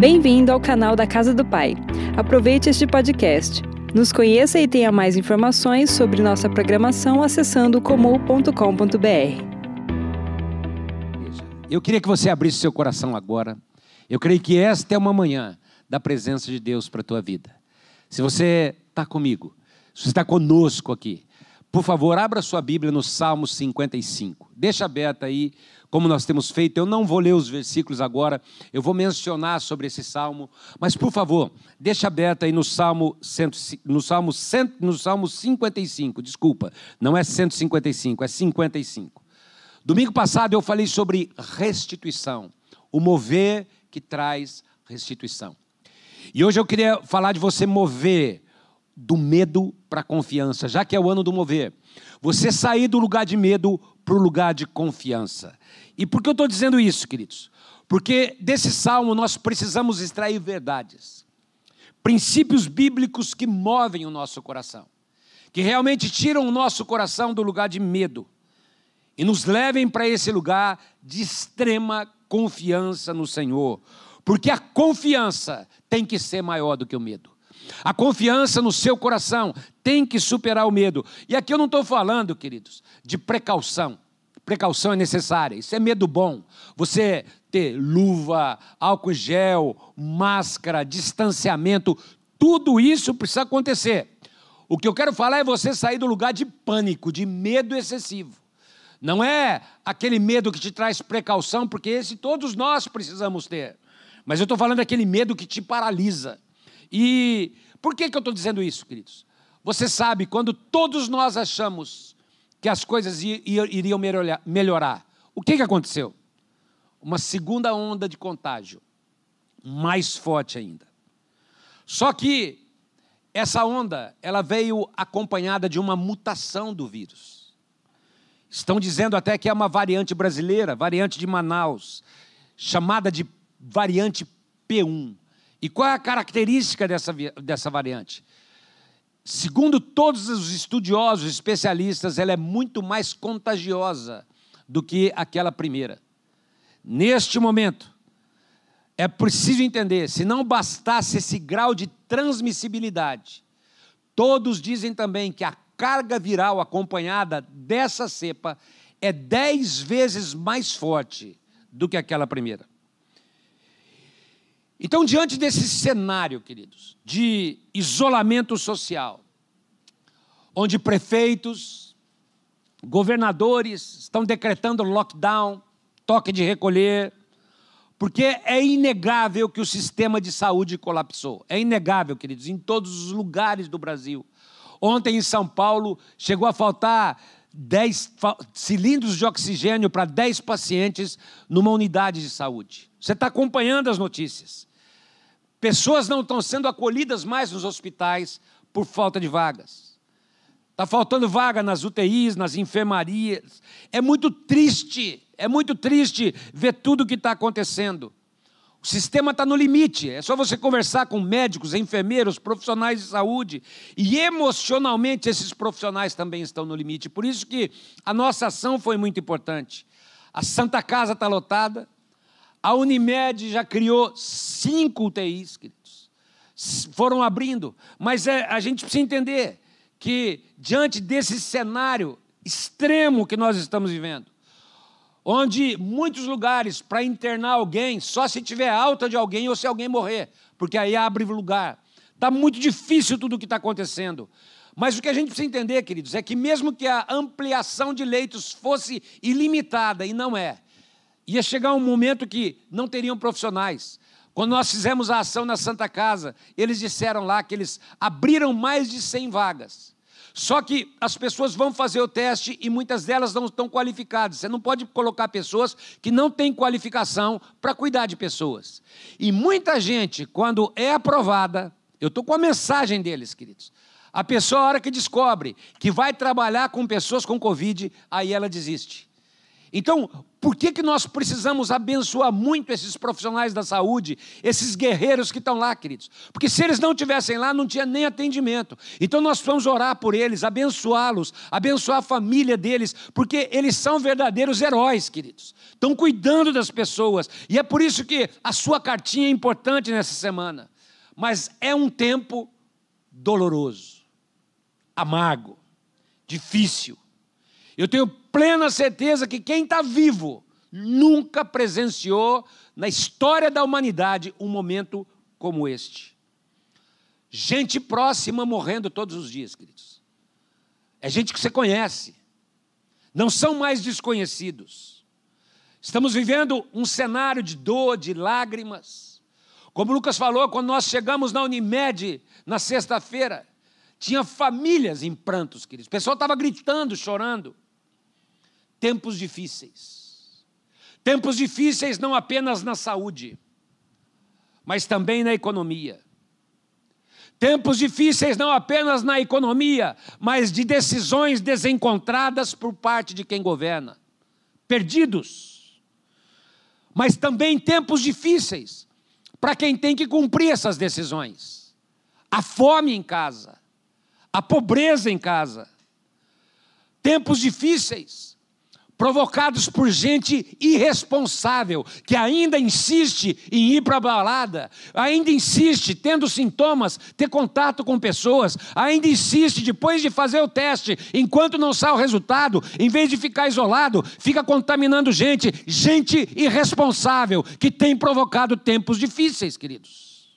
Bem-vindo ao canal da Casa do Pai. Aproveite este podcast. Nos conheça e tenha mais informações sobre nossa programação acessando comum.com.br. Eu queria que você abrisse seu coração agora. Eu creio que esta é uma manhã da presença de Deus para a tua vida. Se você está comigo, se você está conosco aqui, por favor, abra sua Bíblia no Salmo 55. Deixa aberta aí como nós temos feito. Eu não vou ler os versículos agora, eu vou mencionar sobre esse salmo, mas por favor, deixa aberto aí no Salmo, no Salmo, no Salmo 55, desculpa, não é 155, é 55. Domingo passado eu falei sobre restituição, o mover que traz restituição. E hoje eu queria falar de você mover do medo para a confiança, já que é o ano do mover. Você sair do lugar de medo para o lugar de confiança. E por que eu estou dizendo isso, queridos? Porque desse salmo nós precisamos extrair verdades, princípios bíblicos que movem o nosso coração, que realmente tiram o nosso coração do lugar de medo e nos levem para esse lugar de extrema confiança no Senhor, porque a confiança tem que ser maior do que o medo. A confiança no seu coração tem que superar o medo. E aqui eu não estou falando, queridos, de precaução. Precaução é necessária, isso é medo bom. Você ter luva, álcool gel, máscara, distanciamento, tudo isso precisa acontecer. O que eu quero falar é você sair do lugar de pânico, de medo excessivo. Não é aquele medo que te traz precaução, porque esse todos nós precisamos ter. Mas eu estou falando daquele medo que te paralisa. E por que, que eu estou dizendo isso, queridos? Você sabe, quando todos nós achamos que as coisas iriam melhorar, o que, que aconteceu? Uma segunda onda de contágio, mais forte ainda. Só que essa onda, ela veio acompanhada de uma mutação do vírus. Estão dizendo até que é uma variante brasileira, variante de Manaus, chamada de variante P1. E qual é a característica dessa, dessa variante? Segundo todos os estudiosos, especialistas, ela é muito mais contagiosa do que aquela primeira. Neste momento, é preciso entender: se não bastasse esse grau de transmissibilidade, todos dizem também que a carga viral acompanhada dessa cepa é dez vezes mais forte do que aquela primeira. Então, diante desse cenário, queridos, de isolamento social, onde prefeitos, governadores estão decretando lockdown, toque de recolher, porque é inegável que o sistema de saúde colapsou. É inegável, queridos, em todos os lugares do Brasil. Ontem em São Paulo chegou a faltar 10 cilindros de oxigênio para 10 pacientes numa unidade de saúde. Você está acompanhando as notícias. Pessoas não estão sendo acolhidas mais nos hospitais por falta de vagas. Está faltando vaga nas UTIs, nas enfermarias. É muito triste, é muito triste ver tudo o que está acontecendo. O sistema está no limite. É só você conversar com médicos, enfermeiros, profissionais de saúde. E emocionalmente esses profissionais também estão no limite. Por isso que a nossa ação foi muito importante. A Santa Casa está lotada, a Unimed já criou cinco UTIs, queridos. Foram abrindo. Mas é, a gente precisa entender que, diante desse cenário extremo que nós estamos vivendo, onde muitos lugares para internar alguém, só se tiver alta de alguém ou se alguém morrer, porque aí abre lugar. Está muito difícil tudo o que está acontecendo. Mas o que a gente precisa entender, queridos, é que mesmo que a ampliação de leitos fosse ilimitada, e não é, Ia chegar um momento que não teriam profissionais. Quando nós fizemos a ação na Santa Casa, eles disseram lá que eles abriram mais de 100 vagas. Só que as pessoas vão fazer o teste e muitas delas não estão qualificadas. Você não pode colocar pessoas que não têm qualificação para cuidar de pessoas. E muita gente, quando é aprovada, eu estou com a mensagem deles, queridos. A pessoa, a hora que descobre que vai trabalhar com pessoas com Covid, aí ela desiste. Então, Por que, que nós precisamos abençoar muito esses profissionais da saúde, esses guerreiros que estão lá, queridos? Porque se eles não estivessem lá, não tinha nem atendimento. Então nós vamos orar por eles, abençoá-los, abençoar a família deles, porque eles são verdadeiros heróis, queridos. Estão cuidando das pessoas. E é por isso que a sua cartinha é importante nessa semana. Mas é um tempo doloroso, amargo, difícil. Eu tenho plena certeza que quem está vivo nunca presenciou na história da humanidade um momento como este. Gente próxima morrendo todos os dias, queridos. É gente que você conhece. Não são mais desconhecidos. Estamos vivendo um cenário de dor, de lágrimas. Como Lucas falou, quando nós chegamos na Unimed na sexta-feira, tinha famílias em prantos, queridos. O pessoal estava gritando, chorando. Tempos difíceis. Tempos difíceis não apenas na saúde, mas também na economia. Tempos difíceis não apenas na economia, mas de decisões desencontradas por parte de quem governa. Perdidos. Mas também tempos difíceis para quem tem que cumprir essas decisões. A fome em casa, a pobreza em casa. Tempos difíceis provocados por gente irresponsável, que ainda insiste em ir para a balada, ainda insiste, tendo sintomas, ter contato com pessoas, ainda insiste, depois de fazer o teste, enquanto não sai o resultado, em vez de ficar isolado, fica contaminando gente, gente irresponsável, que tem provocado tempos difíceis, queridos.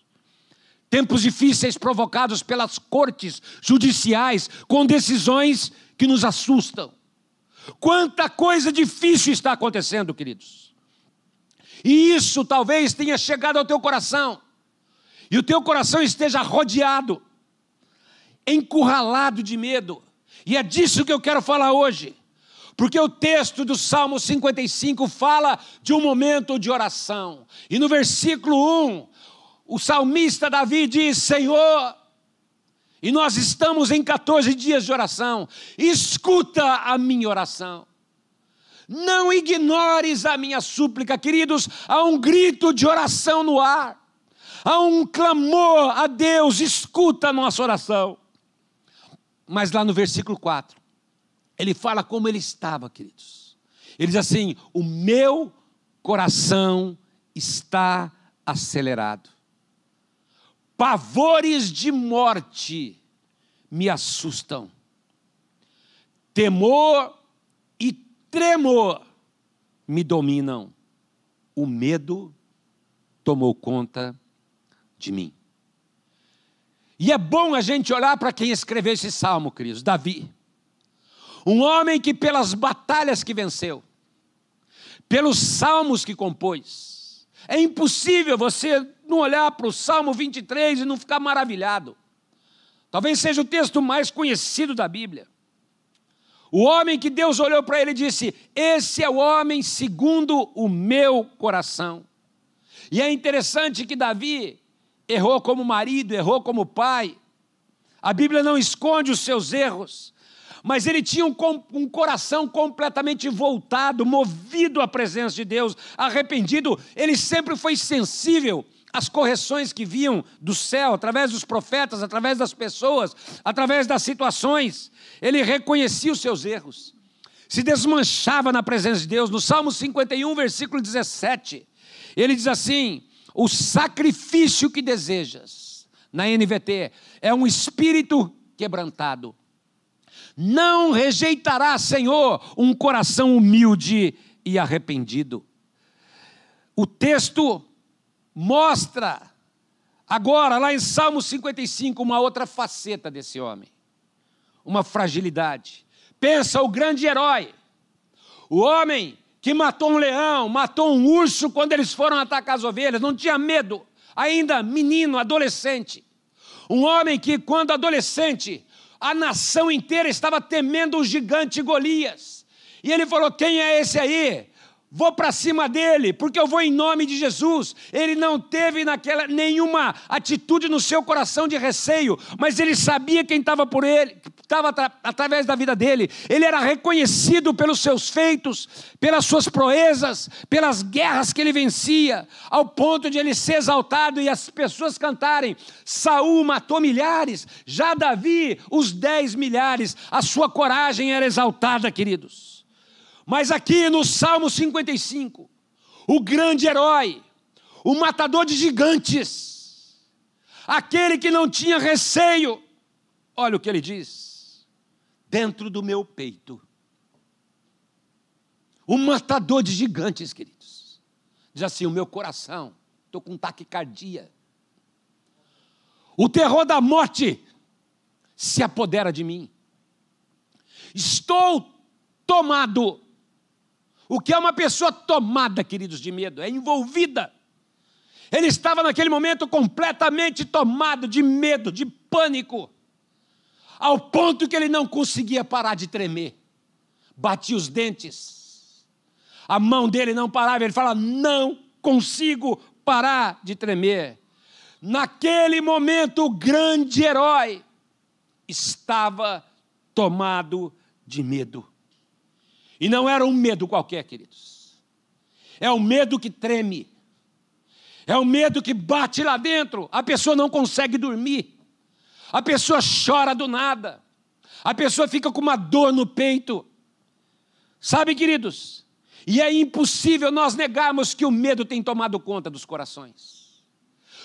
Tempos difíceis provocados pelas cortes judiciais, com decisões que nos assustam Quanta coisa difícil está acontecendo, queridos. E isso talvez tenha chegado ao teu coração, e o teu coração esteja rodeado, encurralado de medo. E é disso que eu quero falar hoje. Porque o texto do Salmo 55 fala de um momento de oração. E no versículo 1, o salmista Davi diz: Senhor, e nós estamos em 14 dias de oração. Escuta a minha oração. Não ignores a minha súplica, queridos. Há um grito de oração no ar. Há um clamor a Deus. Escuta a nossa oração. Mas lá no versículo 4, ele fala como ele estava, queridos. Ele diz assim: O meu coração está acelerado pavores de morte me assustam. Temor e tremor me dominam. O medo tomou conta de mim. E é bom a gente olhar para quem escreveu esse salmo, queridos, Davi. Um homem que, pelas batalhas que venceu, pelos salmos que compôs, é impossível você não olhar para o Salmo 23 e não ficar maravilhado. Talvez seja o texto mais conhecido da Bíblia. O homem que Deus olhou para ele e disse: Esse é o homem segundo o meu coração. E é interessante que Davi errou como marido, errou como pai. A Bíblia não esconde os seus erros, mas ele tinha um, um, coração completamente voltado, movido à presença de Deus, arrependido. Ele sempre foi sensível as correções que vinham do céu, através dos profetas, através das pessoas, através das situações. Ele reconhecia os seus erros, se desmanchava na presença de Deus. No Salmo 51, versículo 17, ele diz assim: O sacrifício que desejas, na NVT, é um espírito quebrantado. Não rejeitará, Senhor, um coração humilde e arrependido. O texto mostra agora, lá em Salmo 55, uma outra faceta desse homem, uma fragilidade. Pensa o grande herói, o homem que matou um leão, matou um urso quando eles foram atacar as ovelhas, não tinha medo, ainda menino, adolescente. Um homem que, quando adolescente, a nação inteira estava temendo o gigante Golias. E ele falou: Quem é esse aí? Vou para cima dele, porque eu vou em nome de Jesus. Ele não teve naquela nenhuma atitude no seu coração de receio, mas ele sabia quem estava por ele, estava através da vida dele. Ele era reconhecido pelos seus feitos, pelas suas proezas, pelas guerras que ele vencia, ao ponto de ele ser exaltado e as pessoas cantarem: Saul matou milhares, já Davi os dez milhares. A sua coragem era exaltada, queridos. Mas aqui no Salmo 55, o grande herói, o matador de gigantes, aquele que não tinha receio, olha o que ele diz: dentro do meu peito, o matador de gigantes, queridos, diz assim: o meu coração, estou com taquicardia, o terror da morte se apodera de mim, estou tomado o que é uma pessoa tomada, queridos, de medo? É envolvida. Ele estava naquele momento completamente tomado de medo, de pânico, ao ponto que ele não conseguia parar de tremer. Batia os dentes. A mão dele não parava, ele fala: Não consigo parar de tremer. Naquele momento, o grande herói estava tomado de medo. E não era um medo qualquer, queridos. É o medo que treme. É o medo que bate lá dentro. A pessoa não consegue dormir. A pessoa chora do nada. A pessoa fica com uma dor no peito. Sabe, queridos? E é impossível nós negarmos que o medo tem tomado conta dos corações.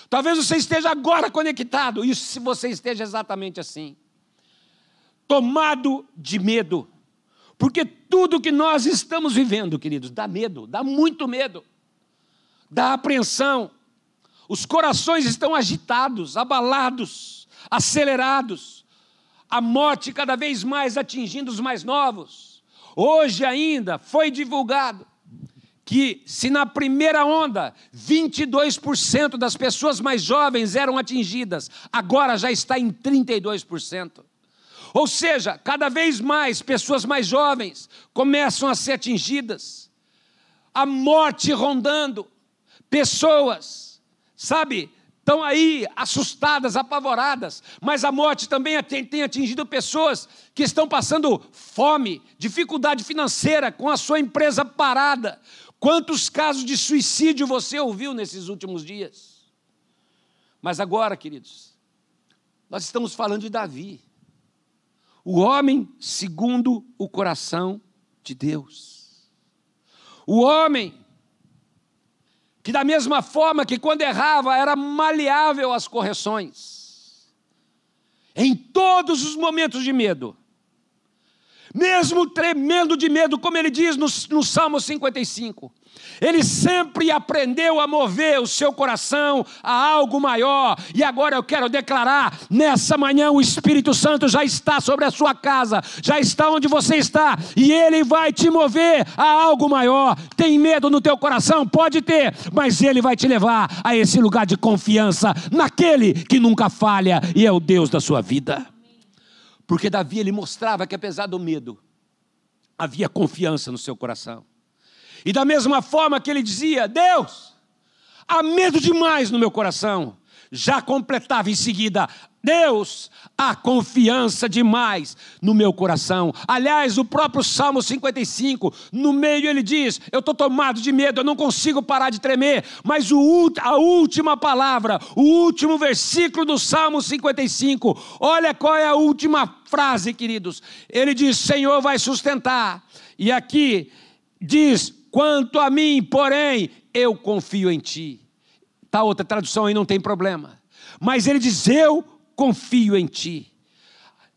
Talvez você esteja agora conectado, e se você esteja exatamente assim, tomado de medo. Porque tudo que nós estamos vivendo, queridos, dá medo, dá muito medo, dá apreensão. Os corações estão agitados, abalados, acelerados. A morte cada vez mais atingindo os mais novos. Hoje ainda foi divulgado que, se na primeira onda 22% das pessoas mais jovens eram atingidas, agora já está em 32%. Ou seja, cada vez mais pessoas mais jovens começam a ser atingidas, a morte rondando, pessoas, sabe, estão aí assustadas, apavoradas, mas a morte também tem atingido pessoas que estão passando fome, dificuldade financeira, com a sua empresa parada. Quantos casos de suicídio você ouviu nesses últimos dias? Mas agora, queridos, nós estamos falando de Davi o homem segundo o coração de Deus. O homem que, da mesma forma que quando errava era maleável às correções, em todos os momentos de medo, mesmo tremendo de medo, como ele diz no, no Salmo 55, ele sempre aprendeu a mover o seu coração a algo maior. E agora eu quero declarar: nessa manhã o Espírito Santo já está sobre a sua casa, já está onde você está, e ele vai te mover a algo maior. Tem medo no teu coração? Pode ter, mas ele vai te levar a esse lugar de confiança naquele que nunca falha e é o Deus da sua vida. Porque Davi ele mostrava que apesar do medo, havia confiança no seu coração. E da mesma forma que ele dizia: Deus, há medo demais no meu coração, já completava em seguida: Deus, há confiança demais no meu coração. Aliás, o próprio Salmo 55, no meio ele diz: Eu estou tomado de medo, eu não consigo parar de tremer. Mas o, a última palavra, o último versículo do Salmo 55, olha qual é a última frase, queridos. Ele diz: Senhor vai sustentar. E aqui diz: Quanto a mim, porém, eu confio em ti. Tá outra tradução aí não tem problema. Mas ele diz: Eu confio em ti.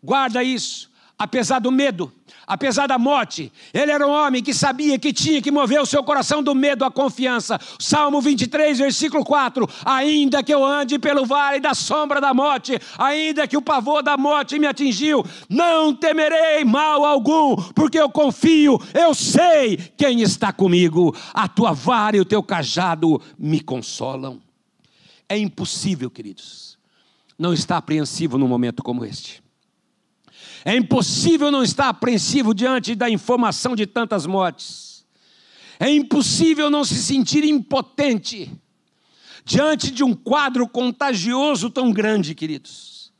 Guarda isso, apesar do medo, apesar da morte, ele era um homem que sabia que tinha que mover o seu coração do medo à confiança. Salmo 23, versículo 4: Ainda que eu ande pelo vale da sombra da morte, ainda que o pavor da morte me atingiu, não temerei mal algum, porque eu confio, eu sei quem está comigo. A tua vara e o teu cajado me consolam. É impossível, queridos, não estar apreensivo num momento como este. É impossível não estar apreensivo diante da informação de tantas mortes. É impossível não se sentir impotente diante de um quadro contagioso tão grande, queridos.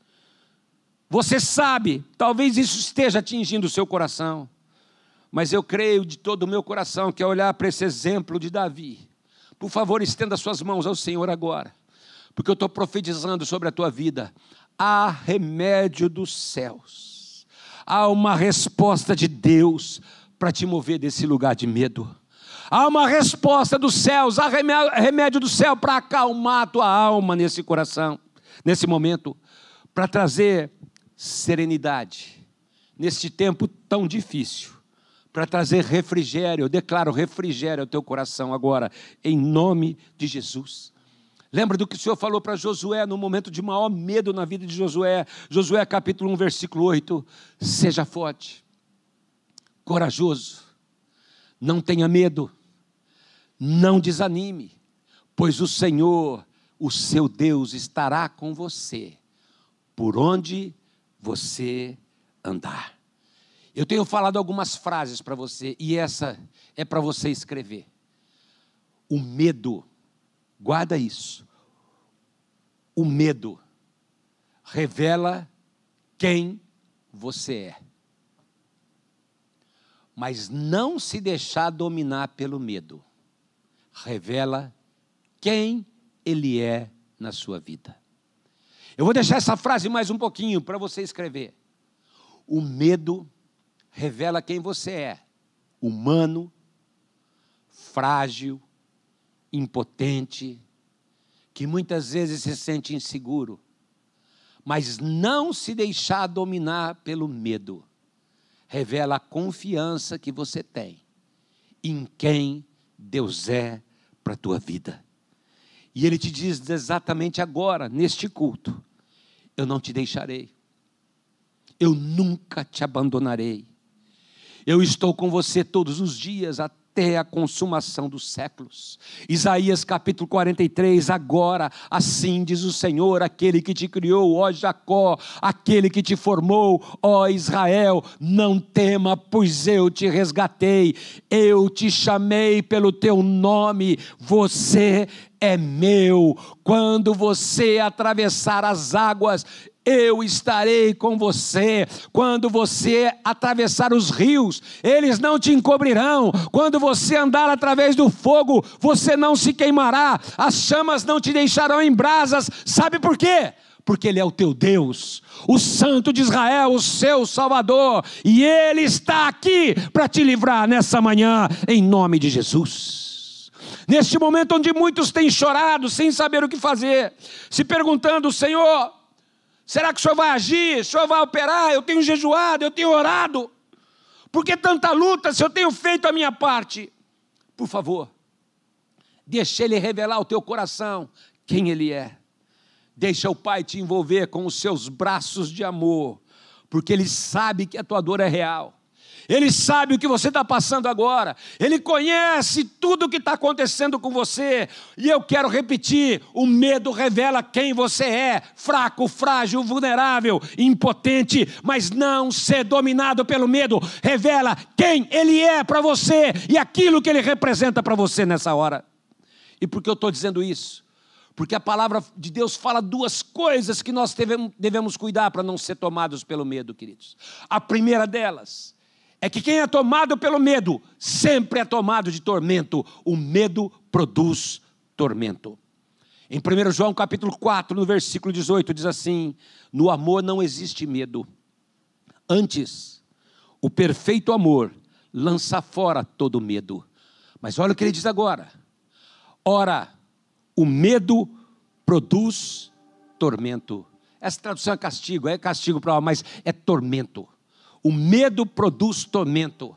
Você sabe, talvez isso esteja atingindo o seu coração, mas eu creio de todo o meu coração que ao olhar para esse exemplo de Davi, por favor, estenda suas mãos ao Senhor agora, porque eu estou profetizando sobre a tua vida. Há remédio dos céus, há uma resposta de Deus para te mover desse lugar de medo. Há uma resposta dos céus, há remédio do céu para acalmar a tua alma nesse coração, nesse momento, para trazer serenidade neste tempo tão difícil, para trazer refrigério. Eu declaro refrigério ao teu coração agora, em nome de Jesus. Lembra do que o Senhor falou para Josué no momento de maior medo na vida de Josué? Josué capítulo 1, versículo 8: Seja forte, corajoso, não tenha medo não desanime, pois o Senhor, o seu Deus, estará com você por onde você andar. Eu tenho falado algumas frases para você e essa é para você escrever. O medo, guarda isso. O medo revela quem você é. Mas não se deixar dominar pelo medo revela quem Ele é na sua vida. Eu vou deixar essa frase mais um pouquinho para você escrever. O medo revela quem você é: humano, frágil, impotente, que muitas vezes se sente inseguro. Mas não se deixar dominar pelo medo revela a confiança que você tem em quem Deus é para a tua vida. E Ele te diz exatamente agora, neste culto: Eu não te deixarei, eu nunca te abandonarei, eu estou com você todos os dias até até a consumação dos séculos. Isaías capítulo 43, agora, assim diz o Senhor, aquele que te criou, ó Jacó, aquele que te formou, ó Israel, não tema, pois eu te resgatei, eu te chamei pelo teu nome, você é meu. Quando você atravessar as águas, eu estarei com você. Quando você atravessar os rios, eles não te encobrirão. Quando você andar através do fogo, você não se queimará. As chamas não te deixarão em brasas. Sabe por quê? Porque Ele é o teu Deus, o Santo de Israel, o seu Salvador, e Ele está aqui para te livrar nessa manhã, em nome de Jesus. Neste momento onde muitos têm chorado sem saber o que fazer, se perguntando: Senhor, Será que o senhor vai agir? O senhor vai operar? Eu tenho jejuado, eu tenho orado. Por que tanta luta se eu tenho feito a minha parte? Por favor, deixe ele revelar ao teu coração quem ele é. Deixa o Pai te envolver com os seus braços de amor, porque ele sabe que a tua dor é real. Ele sabe o que você está passando agora, Ele conhece tudo o que está acontecendo com você, e eu quero repetir: o medo revela quem você é, fraco, frágil, vulnerável, impotente, mas não ser dominado pelo medo, revela quem Ele é para você e aquilo que Ele representa para você nessa hora. E por que eu estou dizendo isso? Porque a palavra de Deus fala duas coisas que nós devemos, cuidar para não ser tomados pelo medo, queridos. A primeira delas é que quem é tomado pelo medo sempre é tomado de tormento. O medo produz tormento. Em 1 João capítulo 4, no versículo 18, diz assim: No amor não existe medo. Antes, o perfeito amor lança fora todo medo. Mas olha o que ele diz agora. Ora, o medo produz tormento. Essa tradução é castigo, é castigo para mas é tormento. O medo produz tormento.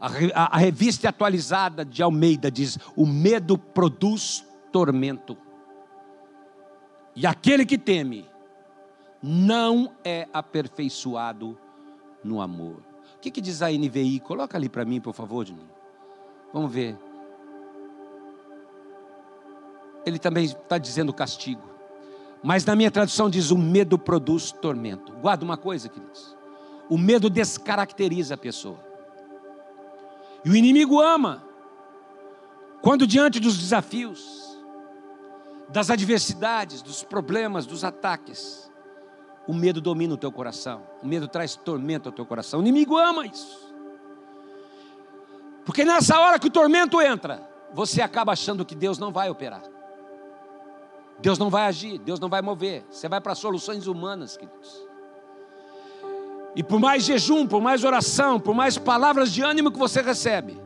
A, a, revista atualizada de Almeida diz: o medo produz tormento. E aquele que teme não é aperfeiçoado no amor. O que, que diz a NVI? Coloca ali para mim, por favor, Juninho. Vamos ver. Ele também está dizendo castigo. Mas na minha tradução diz: o medo produz tormento. Guarda uma coisa, queridos. O medo descaracteriza a pessoa. E o inimigo ama Quando diante dos desafios, das adversidades, dos problemas, dos ataques, o medo domina o teu coração. O medo traz tormento ao teu coração. O inimigo ama isso. Porque nessa hora que o tormento entra, você acaba achando que Deus não vai operar. Deus não vai agir, Deus não vai mover. Você vai para soluções humanas, queridos. E por mais jejum, por mais oração, por mais palavras de ânimo que você recebe,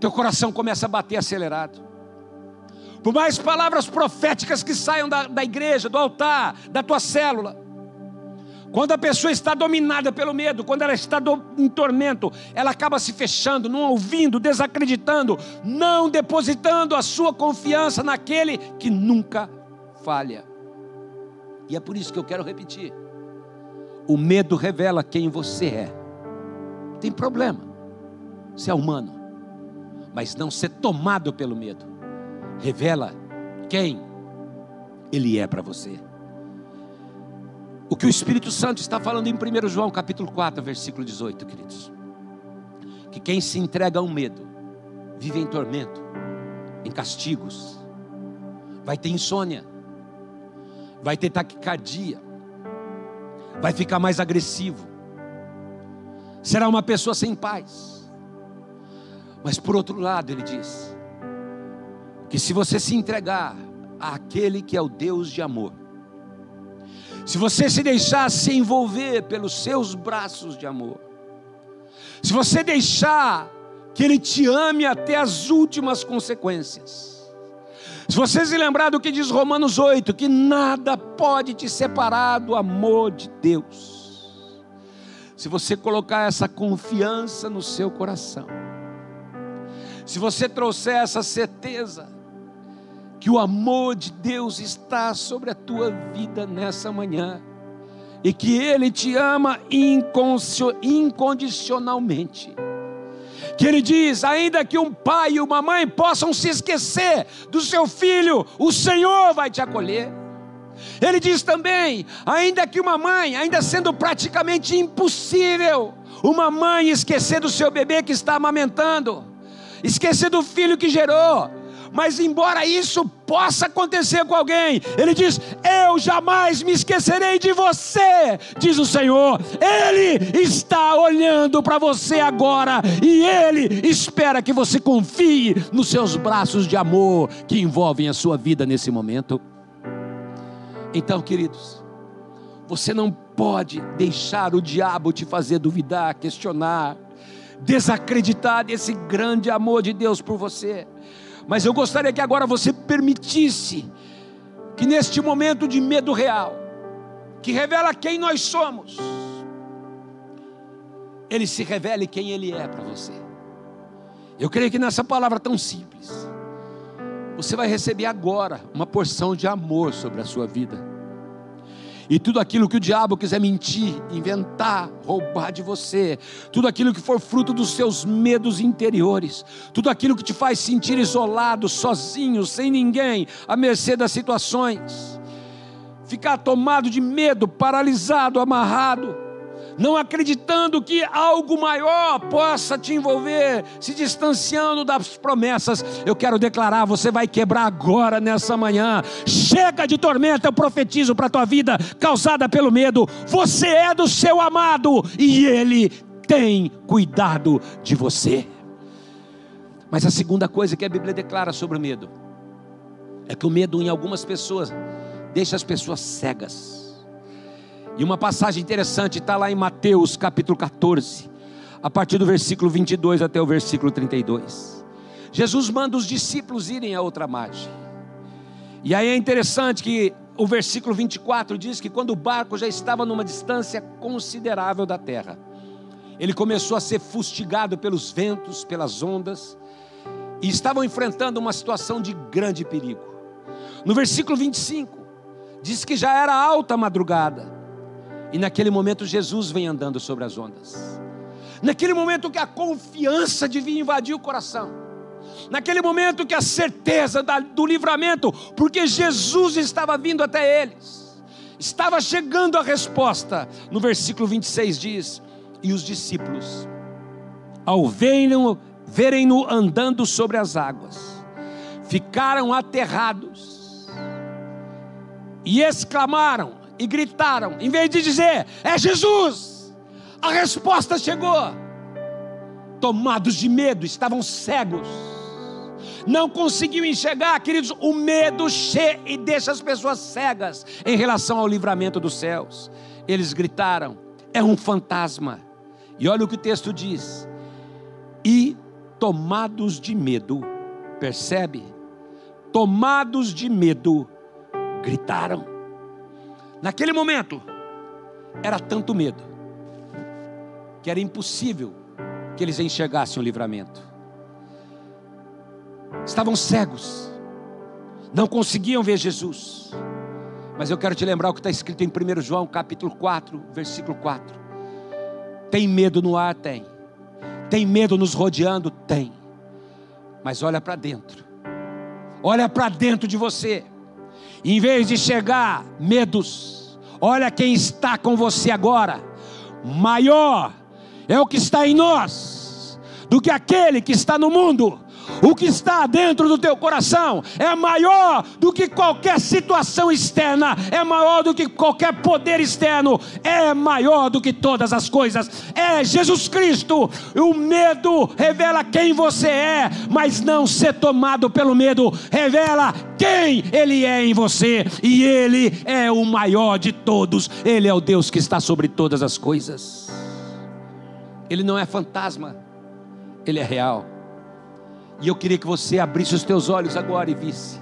teu coração começa a bater acelerado. Por mais palavras proféticas que saiam da, da igreja, do altar, da tua célula, quando a pessoa está dominada pelo medo, quando ela está do, em tormento, ela acaba se fechando, não ouvindo, desacreditando, não depositando a sua confiança naquele que nunca falha. E é por isso que eu quero repetir: o medo revela quem você é. Tem problema, você é humano, mas não ser tomado pelo medo, revela quem ele é para você. O que o Espírito Santo está falando em 1 João capítulo 4, versículo 18, queridos. Que quem se entrega ao medo, vive em tormento, em castigos, vai ter insônia, vai ter taquicardia, vai ficar mais agressivo, será uma pessoa sem paz. Mas por outro lado, ele diz que se você se entregar àquele que é o Deus de amor, se você se deixar se envolver pelos seus braços de amor, se você deixar que Ele te ame até as últimas consequências, se você se lembrar do que diz Romanos 8, que nada pode te separar do amor de Deus, se você colocar essa confiança no seu coração, se você trouxer essa certeza, que o amor de Deus está sobre a tua vida nessa manhã e que Ele te ama incondicionalmente. Que Ele diz: ainda que um pai e uma mãe possam se esquecer do seu filho, o Senhor vai te acolher. Ele diz também: ainda que uma mãe, ainda sendo praticamente impossível, uma mãe esquecer do seu bebê que está amamentando, esquecer do filho que gerou, mas embora isso possa acontecer com alguém, ele diz: Eu jamais me esquecerei de você, diz o Senhor. Ele está olhando para você agora e ele espera que você confie nos seus braços de amor que envolvem a sua vida nesse momento. Então, queridos, você não pode deixar o diabo te fazer duvidar, questionar, desacreditar desse grande amor de Deus por você. Mas eu gostaria que agora você permitisse que neste momento de medo real, que revela quem nós somos, ele se revele quem ele é para você. Eu creio que nessa palavra tão simples, você vai receber agora uma porção de amor sobre a sua vida. E tudo aquilo que o diabo quiser mentir, inventar, roubar de você, tudo aquilo que for fruto dos seus medos interiores, tudo aquilo que te faz sentir isolado, sozinho, sem ninguém, à mercê das situações, ficar tomado de medo, paralisado, amarrado, não acreditando que algo maior possa te envolver, se distanciando das promessas. Eu quero declarar: você vai quebrar agora nessa manhã. Chega de tormenta, eu profetizo para a tua vida, causada pelo medo. Você é do seu amado e ele tem cuidado de você. Mas a segunda coisa que a Bíblia declara sobre o medo é que o medo em algumas pessoas deixa as pessoas cegas. E uma passagem interessante está lá em Mateus capítulo 14, a partir do versículo 22 até o versículo 32. Jesus manda os discípulos irem a outra margem. E aí é interessante que o versículo 24 diz que quando o barco já estava numa distância considerável da terra, ele começou a ser fustigado pelos ventos, pelas ondas, e estavam enfrentando uma situação de grande perigo. No versículo 25, diz que já era alta madrugada, e naquele momento Jesus vem andando sobre as ondas. Naquele momento que a confiança devia invadir o coração. Naquele momento que a certeza do livramento, porque Jesus estava vindo até eles. Estava chegando a resposta. No versículo 26 diz: E os discípulos, ao verem verem-no andando sobre as águas, ficaram aterrados e exclamaram e gritaram, em vez de dizer, é Jesus, a resposta chegou. Tomados de medo, estavam cegos, não conseguiam enxergar, queridos. O medo cheia e deixa as pessoas cegas em relação ao livramento dos céus. Eles gritaram: é um fantasma. E olha o que o texto diz: e tomados de medo, percebe? Tomados de medo, gritaram. Naquele momento, era tanto medo, que era impossível que eles enxergassem o livramento. Estavam cegos, não conseguiam ver Jesus. Mas eu quero te lembrar o que está escrito em 1 João capítulo 4, versículo 4. Tem medo no ar? Tem. Tem medo nos rodeando? Tem. Mas olha para dentro. Olha para dentro de você. Em vez de chegar medos, olha quem está com você agora. Maior é o que está em nós do que aquele que está no mundo. O que está dentro do teu coração é maior do que qualquer situação externa, é maior do que qualquer poder externo, é maior do que todas as coisas. É Jesus Cristo. O medo revela quem você é, mas não ser tomado pelo medo revela quem Ele é em você, e Ele é o maior de todos. Ele é o Deus que está sobre todas as coisas. Ele não é fantasma, Ele é real. E eu queria que você abrisse os teus olhos agora e visse.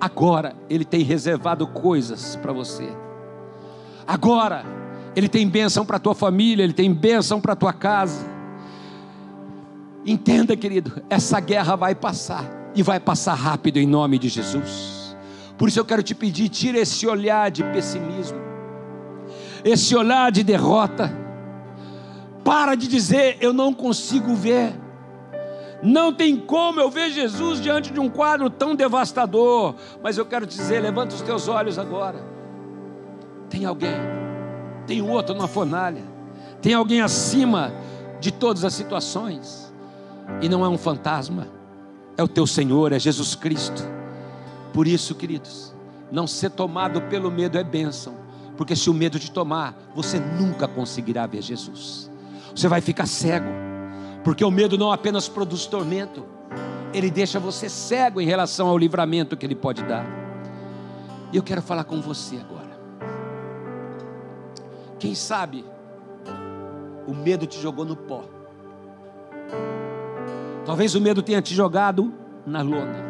Agora Ele tem reservado coisas para você. Agora Ele tem bênção para a tua família, Ele tem bênção para a tua casa. Entenda, querido, essa guerra vai passar e vai passar rápido em nome de Jesus. Por isso eu quero te pedir, tira esse olhar de pessimismo, esse olhar de derrota. Para de dizer eu não consigo ver. Não tem como eu ver Jesus diante de um quadro tão devastador. Mas eu quero dizer, levanta os teus olhos agora. Tem alguém, tem outro na fornalha, tem alguém acima de todas as situações. E não é um fantasma, é o teu Senhor, é Jesus Cristo. Por isso, queridos, não ser tomado pelo medo é bênção, porque se o medo te tomar, você nunca conseguirá ver Jesus. Você vai ficar cego porque o medo não apenas produz tormento, ele deixa você cego em relação ao livramento que ele pode dar. E eu quero falar com você agora. Quem sabe o medo te jogou no pó. Talvez o medo tenha te jogado na lona.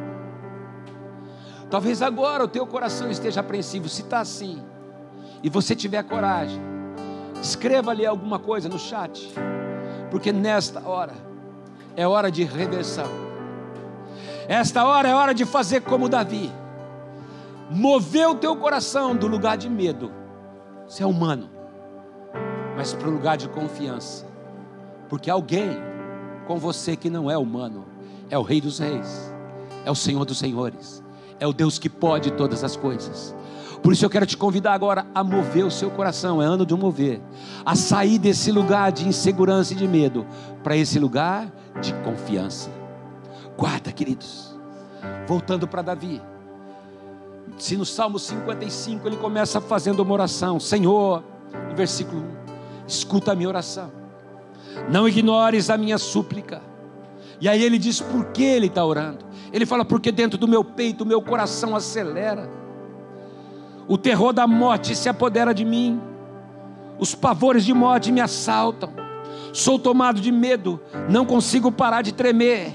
Talvez agora o teu coração esteja apreensivo. Se está assim, e você tiver coragem, escreva ali alguma coisa no chat porque nesta hora é hora de reversão. Esta hora é hora de fazer como Davi. Mover o teu coração do lugar de medo. Você é humano. Mas para o lugar de confiança. Porque alguém com você que não é humano é o Rei dos Reis, é o Senhor dos Senhores, é o Deus que pode todas as coisas. Por isso eu quero te convidar agora a mover o seu coração, é ano de mover, a sair desse lugar de insegurança e de medo para esse lugar de confiança. Guarda, queridos. Voltando para Davi. Se no Salmo 55 ele começa fazendo uma oração, Senhor, no versículo 1, escuta a minha oração, não ignores a minha súplica. E aí ele diz por que ele está orando. Ele fala, porque dentro do meu peito o meu coração acelera o terror da morte se apodera de mim, os pavores de morte me assaltam, sou tomado de medo, não consigo parar de tremer.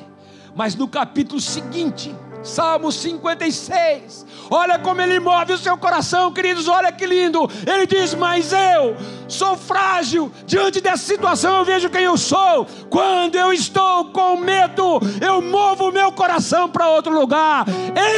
Mas no capítulo seguinte, Salmo 56. Olha como ele move o seu coração, queridos. Olha que lindo. Ele diz: Mas eu sou frágil. Diante dessa situação, eu vejo quem eu sou. Quando eu estou com medo, eu movo o meu coração para outro lugar.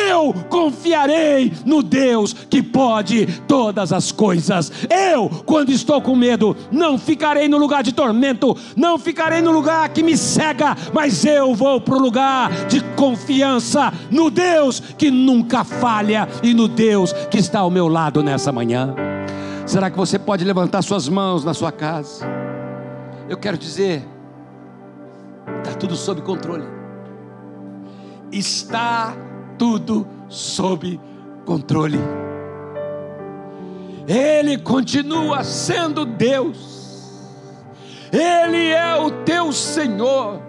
Eu confiarei no Deus que pode todas as coisas. Eu, quando estou com medo, não ficarei no lugar de tormento, não ficarei no lugar que me cega, mas eu vou para o lugar de confiança no Deus que nunca falha e no Deus que está ao meu lado nessa manhã. Será que você pode levantar suas mãos na sua casa? Eu quero dizer, Está tudo sob controle. Está tudo sob controle. Ele continua sendo Deus. Ele é o teu Senhor.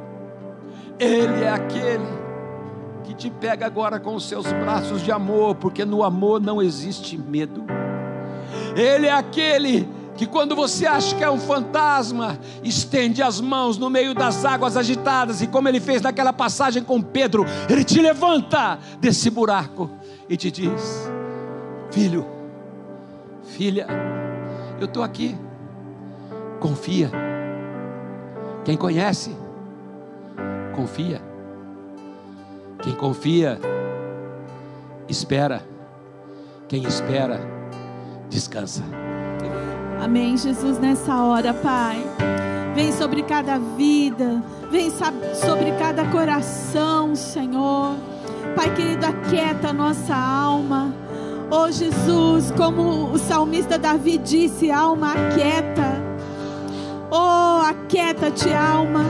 Ele é aquele que te pega agora com os seus braços de amor, porque no amor não existe medo. Ele é aquele que quando você acha que é um fantasma, estende as mãos no meio das águas agitadas, e como ele fez naquela passagem com Pedro, ele te levanta desse buraco e te diz: Filho, filha, eu estou aqui, confia. Quem conhece, confia. Quem confia, espera. Quem espera, descansa. Amém, Jesus, nessa hora, Pai. Vem sobre cada vida, vem sobre cada coração, Senhor. Pai querido, aquieta a nossa alma. Oh Jesus, como o salmista Davi disse, alma aquieta. Oh, aquieta-te, alma.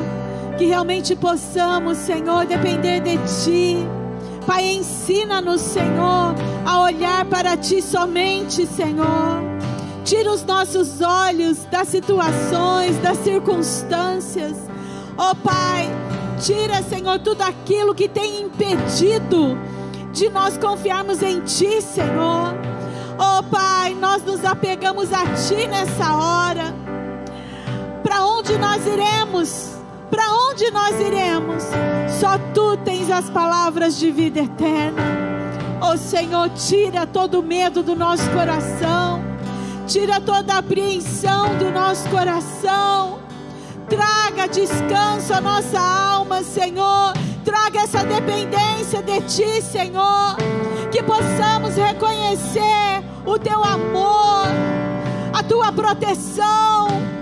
Que realmente possamos, Senhor, depender de Ti. Pai, ensina-nos, Senhor, a olhar para Ti somente, Senhor. Tira os nossos olhos das situações, das circunstâncias. Oh Pai, tira, Senhor, tudo aquilo que tem impedido de nós confiarmos em Ti, Senhor. Oh Pai, nós nos apegamos a Ti nessa hora. Para onde nós iremos? Onde nós iremos? Só Tu tens as palavras de vida eterna. Oh Senhor, tira todo o medo do nosso coração tira toda a apreensão do nosso coração, traga descanso à nossa alma, Senhor, traga essa dependência de Ti, Senhor, que possamos reconhecer o Teu amor, a Tua proteção.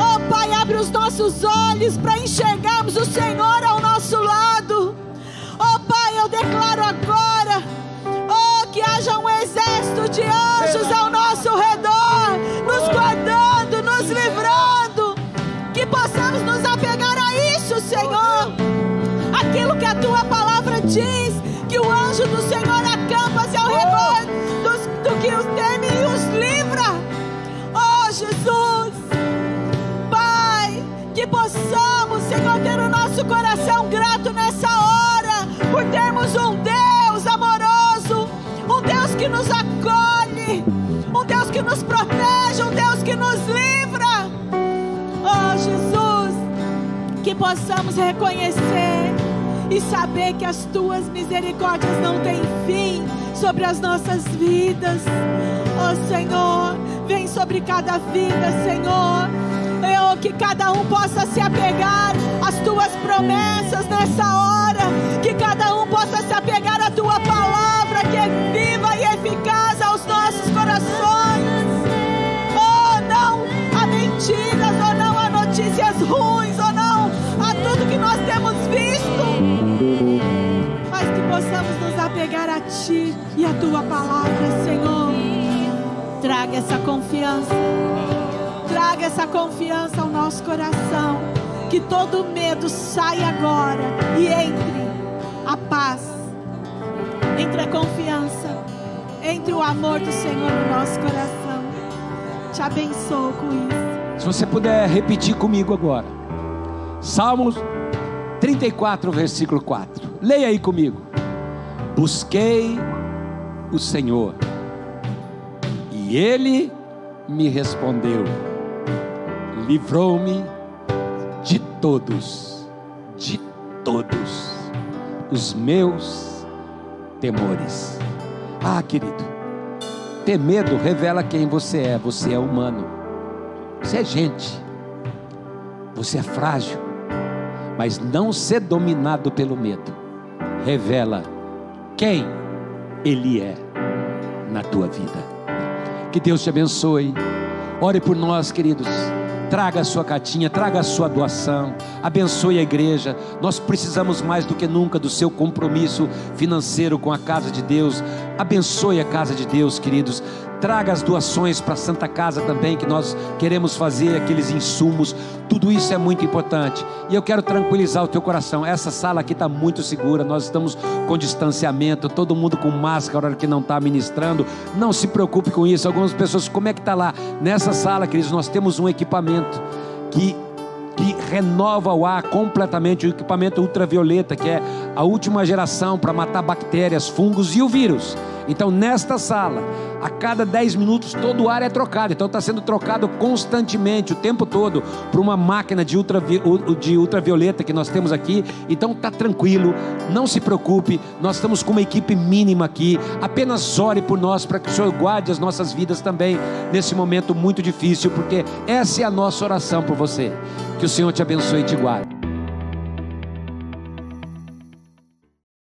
Oh Pai, abre os nossos olhos para enxergarmos o Senhor ao nosso lado. Oh Pai, eu declaro agora, oh que haja um exército de anjos ao nosso redor nos guardando, nos livrando. Que possamos nos apegar a isso, Senhor. Aquilo que a tua palavra diz, que o anjo do Senhor acampa-se possamos reconhecer e saber que as tuas misericórdias não têm fim sobre as nossas vidas. Oh Senhor, vem sobre cada vida, Senhor. Eu, que cada um possa se apegar às tuas promessas nessa hora, que cada um possa se apegar à tua palavra que é viva e eficaz aos nossos corações apegar a Ti e a Tua palavra, Senhor. Traga essa confiança, traga essa confiança ao nosso coração. Que todo medo saia agora e entre a paz, entre a confiança, entre o amor do Senhor no nosso coração. Te abençoo com isso. Se você puder repetir comigo agora. Salmos 34, versículo 4. Leia aí comigo. Busquei o Senhor, e Ele me respondeu, livrou-me de todos, de todos os meus temores. Ah, querido, ter medo revela quem você é, você é humano. Você é gente, você é frágil, mas não ser dominado pelo medo revela quem Ele é na tua vida. Que Deus te abençoe. Ore por nós, queridos. Traga a sua cartinha, traga a sua doação, abençoe a igreja. Nós precisamos mais do que nunca do seu compromisso financeiro com a casa de Deus. Abençoe a casa de Deus, queridos traga as doações para a Santa Casa também, que nós queremos fazer, aqueles insumos, tudo isso é muito importante. E eu quero tranquilizar o teu coração. Essa sala aqui está muito segura, nós estamos com distanciamento, todo mundo com máscara, hora que não está ministrando. Não se preocupe com isso. Algumas pessoas, como é que está lá? Nessa sala, queridos, nós temos um equipamento que que renova o ar completamente, o equipamento ultravioleta, que é a última geração para matar bactérias, fungos e o vírus. Então, nesta sala, a cada 10 minutos todo o ar é trocado. Então, está sendo trocado constantemente, o tempo todo, por uma máquina de, ultravi de ultravioleta que nós temos aqui. Então, está tranquilo, não se preocupe. Nós estamos com uma equipe mínima aqui. Apenas ore por nós para que o Senhor guarde as nossas vidas também nesse momento muito difícil, porque essa é a nossa oração por você. Que o Senhor te abençoe e te guarde.